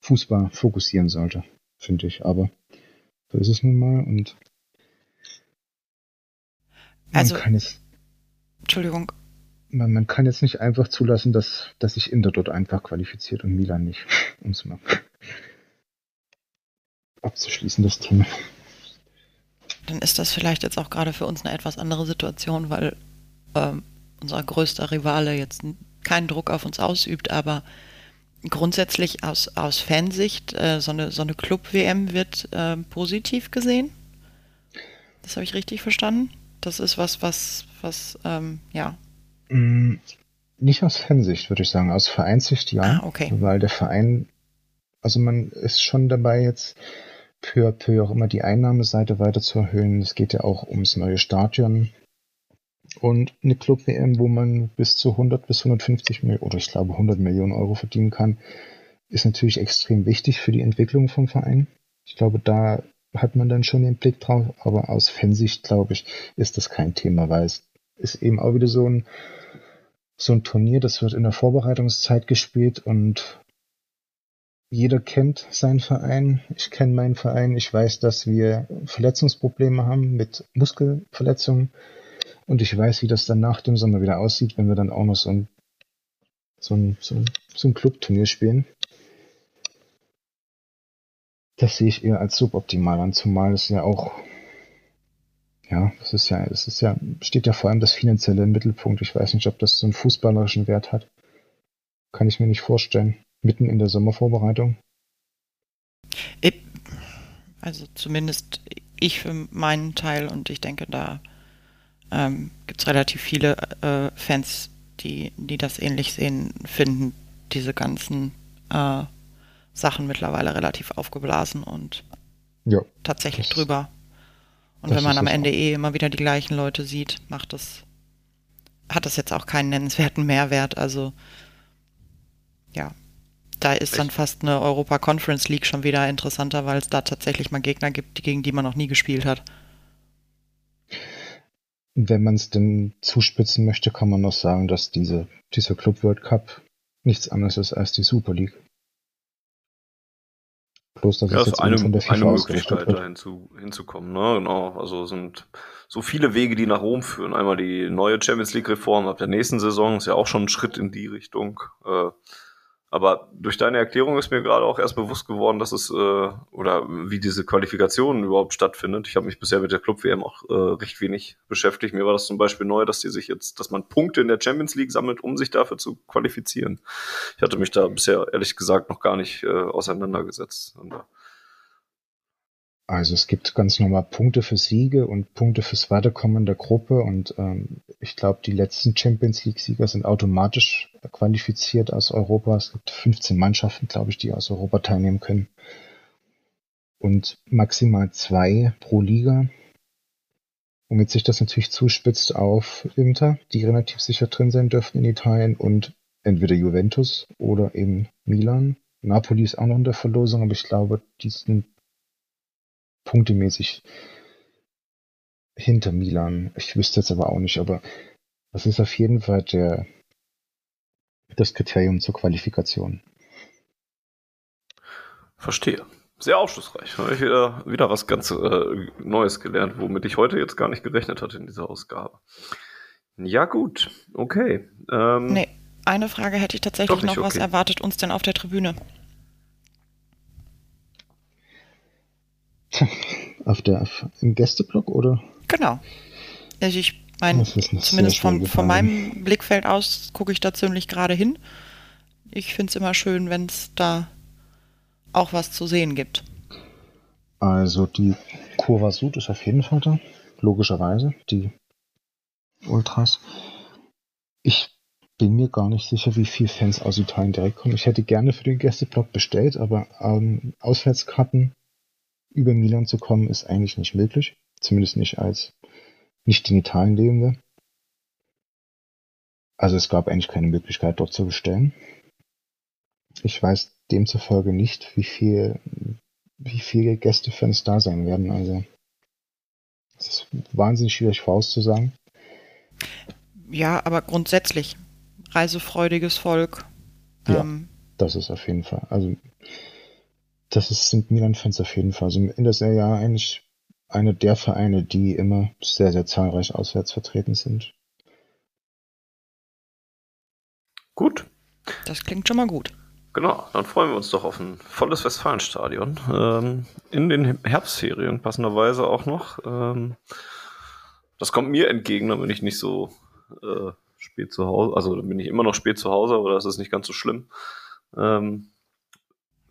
Fußball fokussieren sollte, finde ich. Aber so ist es nun mal und man also, kann es. Entschuldigung. Man, man kann jetzt nicht einfach zulassen, dass, dass sich Inter dort einfach qualifiziert und Milan nicht, um es mal abzuschließen, das Thema. Dann ist das vielleicht jetzt auch gerade für uns eine etwas andere Situation, weil ähm, unser größter Rivale jetzt keinen Druck auf uns ausübt, aber grundsätzlich aus, aus Fansicht, äh, so eine, so eine Club-WM wird äh, positiv gesehen. Das habe ich richtig verstanden? Das ist was, was, was, ähm, ja. Mm, nicht aus Fansicht, würde ich sagen, aus Vereinssicht ja. Ah, okay. Weil der Verein, also man ist schon dabei jetzt peu à peu auch immer die Einnahmeseite weiter zu erhöhen. Es geht ja auch ums neue Stadion, und eine Club-WM, wo man bis zu 100 bis 150 Millionen, oder ich glaube 100 Millionen Euro verdienen kann, ist natürlich extrem wichtig für die Entwicklung vom Verein. Ich glaube, da hat man dann schon den Blick drauf, aber aus Fansicht, glaube ich, ist das kein Thema, weil es ist eben auch wieder so ein, so ein Turnier, das wird in der Vorbereitungszeit gespielt und jeder kennt seinen Verein. Ich kenne meinen Verein. Ich weiß, dass wir Verletzungsprobleme haben mit Muskelverletzungen Und ich weiß, wie das dann nach dem Sommer wieder aussieht, wenn wir dann auch noch so ein, so ein, so ein, so ein Clubturnier spielen. Das sehe ich eher als suboptimal an, zumal es ja auch, ja, es ist ja, es ist ja, steht ja vor allem das Finanzielle im Mittelpunkt. Ich weiß nicht, ob das so einen fußballerischen Wert hat. Kann ich mir nicht vorstellen. Mitten in der Sommervorbereitung. Also zumindest ich für meinen Teil und ich denke, da ähm, gibt es relativ viele äh, Fans, die, die das ähnlich sehen, finden diese ganzen äh, Sachen mittlerweile relativ aufgeblasen und Ja, tatsächlich das- drüber. Und wenn man am Ende eh immer wieder die gleichen Leute sieht, macht das, hat das jetzt auch keinen nennenswerten Mehrwert. Also ja, da ist dann fast eine Europa Conference League schon wieder interessanter, weil es da tatsächlich mal Gegner gibt, gegen die man noch nie gespielt hat. Wenn man es denn zuspitzen möchte, kann man noch sagen, dass diese, dieser Club World Cup nichts anderes ist als die Super League. Bloß, dass Ja, es das jetzt eine, von der eine FIFA Möglichkeit, da hinzu, hinzukommen. Ne? Genau. Also es sind so viele Wege, die nach Rom führen. Einmal die neue Champions League-Reform ab der nächsten Saison ist ja auch schon ein Schritt in die Richtung. Äh, aber durch deine Erklärung ist mir gerade auch erst bewusst geworden, dass es äh, oder wie diese Qualifikation überhaupt stattfindet. Ich habe mich bisher mit der Club WM auch äh, recht wenig beschäftigt. Mir war das zum Beispiel neu, dass die sich jetzt, dass man Punkte in der Champions League sammelt, um sich dafür zu qualifizieren. Ich hatte mich da bisher ehrlich gesagt noch gar nicht äh, auseinandergesetzt. Und, äh, Also es gibt ganz normal Punkte für Siege und Punkte fürs Weiterkommen der Gruppe und ähm, ich glaube, die letzten Champions League-Sieger sind automatisch qualifiziert aus Europa. Es gibt 15 Mannschaften, glaube ich, die aus Europa teilnehmen können. Und maximal zwei pro Liga. Womit sich das natürlich zuspitzt auf Inter, die relativ sicher drin sein dürften in Italien und entweder Juventus oder eben Milan. Napoli ist auch noch in der Verlosung, aber ich glaube, die sind punktemäßig hinter Milan. Ich wüsste jetzt aber auch nicht, aber das ist auf jeden Fall der, das Kriterium zur Qualifikation. Verstehe. Sehr aufschlussreich. Habe ich wieder, wieder was ganz äh, Neues gelernt, womit ich heute jetzt gar nicht gerechnet hatte in dieser Ausgabe. Ja, gut. Okay. Ähm, Nee, eine Frage hätte ich tatsächlich noch. Was okay. erwartet uns denn auf der Tribüne? Auf der, auf, im Gästeblock oder? Genau. Also ich meine, zumindest von, von meinem Blickfeld aus gucke ich da ziemlich gerade hin. Ich finde es immer schön, wenn es da auch was zu sehen gibt. Also die Kurva Sud ist auf jeden Fall da, logischerweise, die Ultras. Ich bin mir gar nicht sicher, wie viele Fans aus Italien direkt kommen. Ich hätte gerne für den Gästeblock bestellt, aber ähm, Auswärtskarten über Milan zu kommen, ist eigentlich nicht möglich. Zumindest nicht als nicht in Italien lebende. Also es gab eigentlich keine Möglichkeit, dort zu bestellen. Ich weiß demzufolge nicht, wie viel wie viele Gästefans da sein werden. Also es ist wahnsinnig schwierig vorauszusagen. Ja, aber grundsätzlich reisefreudiges Volk. Ja. Ähm, Das ist auf jeden Fall. Also das ist, sind Milan-Fans auf jeden Fall. Also in der Serie A eigentlich einer der Vereine, die immer sehr, sehr zahlreich auswärts vertreten sind. Gut. das klingt schon mal gut. Genau, dann freuen wir uns doch auf ein volles Westfalenstadion. Ähm, in den Herbstferien passenderweise auch noch. Ähm, das kommt mir entgegen, da bin ich nicht so äh, spät zu Hause. Also da bin ich immer noch spät zu Hause, aber das ist nicht ganz so schlimm. Ähm,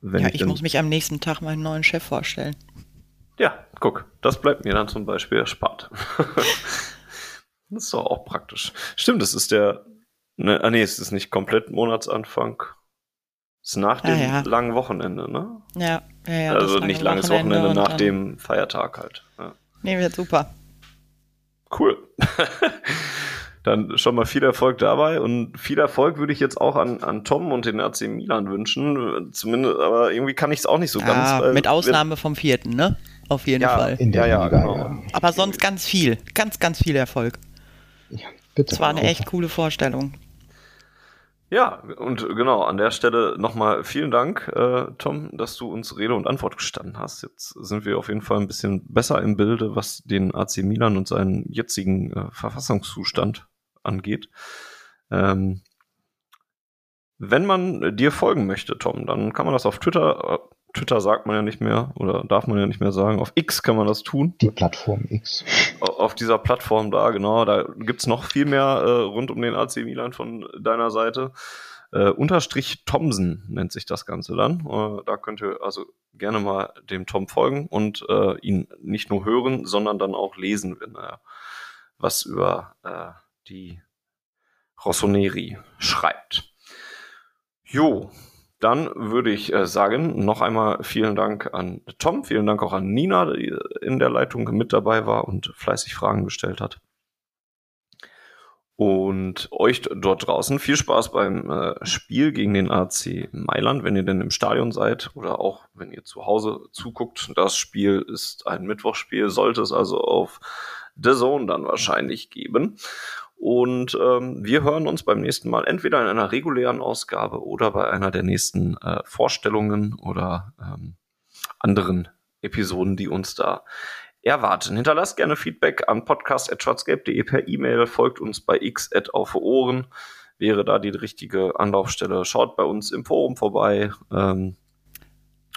wenn ja, ich denn- muss mich am nächsten Tag meinen neuen Chef vorstellen. Ja, guck, das bleibt mir dann zum Beispiel erspart. das ist doch auch praktisch. Stimmt, das ist der. Ne, ah, nee, es ist nicht komplett Monatsanfang. Es ist nach dem Ah, ja. langen Wochenende, ne? Ja, ja, ja. also lange nicht langes Wochenende, und nach dem Feiertag halt. Ja. Nee, wird super. Cool. Dann schon mal viel Erfolg dabei und viel Erfolg würde ich jetzt auch an, an Tom und den AC Milan wünschen. Zumindest, aber irgendwie kann ich es auch nicht so ganz. ja, weil- mit Ausnahme vom vierten, ne? Auf jeden Ja, Fall. In der Ja, ja, Liga, genau. ja. Aber sonst ganz viel. Ganz, ganz viel Erfolg. ja. Bitte. Das war eine echt coole Vorstellung. Ja, und genau, an der Stelle nochmal vielen Dank, äh, Tom, dass du uns Rede und Antwort gestanden hast. Jetzt sind wir auf jeden Fall ein bisschen besser im Bilde, was den AC Milan und seinen jetzigen äh, Verfassungszustand angeht. Ähm, wenn man dir folgen möchte, Tom, dann kann man das auf Twitter, äh, Twitter sagt man ja nicht mehr oder darf man ja nicht mehr sagen, auf X kann man das tun. Die Plattform X. Auf dieser Plattform da, genau, da gibt's noch viel mehr äh, rund um den AC Milan von deiner Seite. Äh, unterstrich Thomsen nennt sich das Ganze dann. Äh, da könnt ihr also gerne mal dem Tom folgen und äh, ihn nicht nur hören, sondern dann auch lesen, wenn er was über äh, die Rossoneri schreibt. Jo, dann würde ich äh, sagen, noch einmal vielen Dank an Tom, vielen Dank auch an Nina, die in der Leitung mit dabei war und fleißig Fragen gestellt hat. Und euch dort draußen viel Spaß beim äh, Spiel gegen den AC Mailand, wenn ihr denn im Stadion seid oder auch wenn ihr zu Hause zuguckt. Das Spiel ist ein Mittwochspiel, sollte es also auf The Zone dann wahrscheinlich geben. Und ähm, wir hören uns beim nächsten Mal entweder in einer regulären Ausgabe oder bei einer der nächsten äh, Vorstellungen oder ähm, anderen Episoden, die uns da erwarten. Hinterlasst gerne Feedback an podcast.schwarzgelb.de per E-Mail, folgt uns bei x auf Ohren, wäre da die richtige Anlaufstelle. Schaut bei uns im Forum vorbei. Ähm,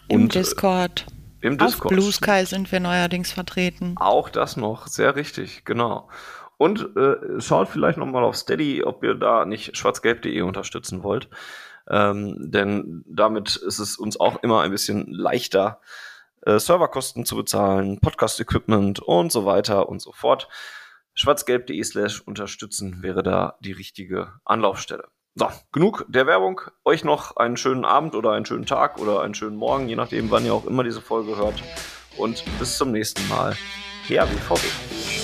Im und, Discord. Äh, Im Discord. Auf Blue Sky sind wir neuerdings vertreten. Auch das noch, sehr richtig, genau. Und äh, schaut vielleicht nochmal auf Steady, ob ihr da nicht schwarzgelb.de unterstützen wollt. Ähm, denn damit ist es uns auch immer ein bisschen leichter, äh, Serverkosten zu bezahlen, Podcast-Equipment und so weiter und so fort. Schwarzgelb.de slash unterstützen wäre da die richtige Anlaufstelle. So, genug der Werbung. Euch noch einen schönen Abend oder einen schönen Tag oder einen schönen Morgen, je nachdem, wann ihr auch immer diese Folge hört. Und bis zum nächsten Mal. Her BVB.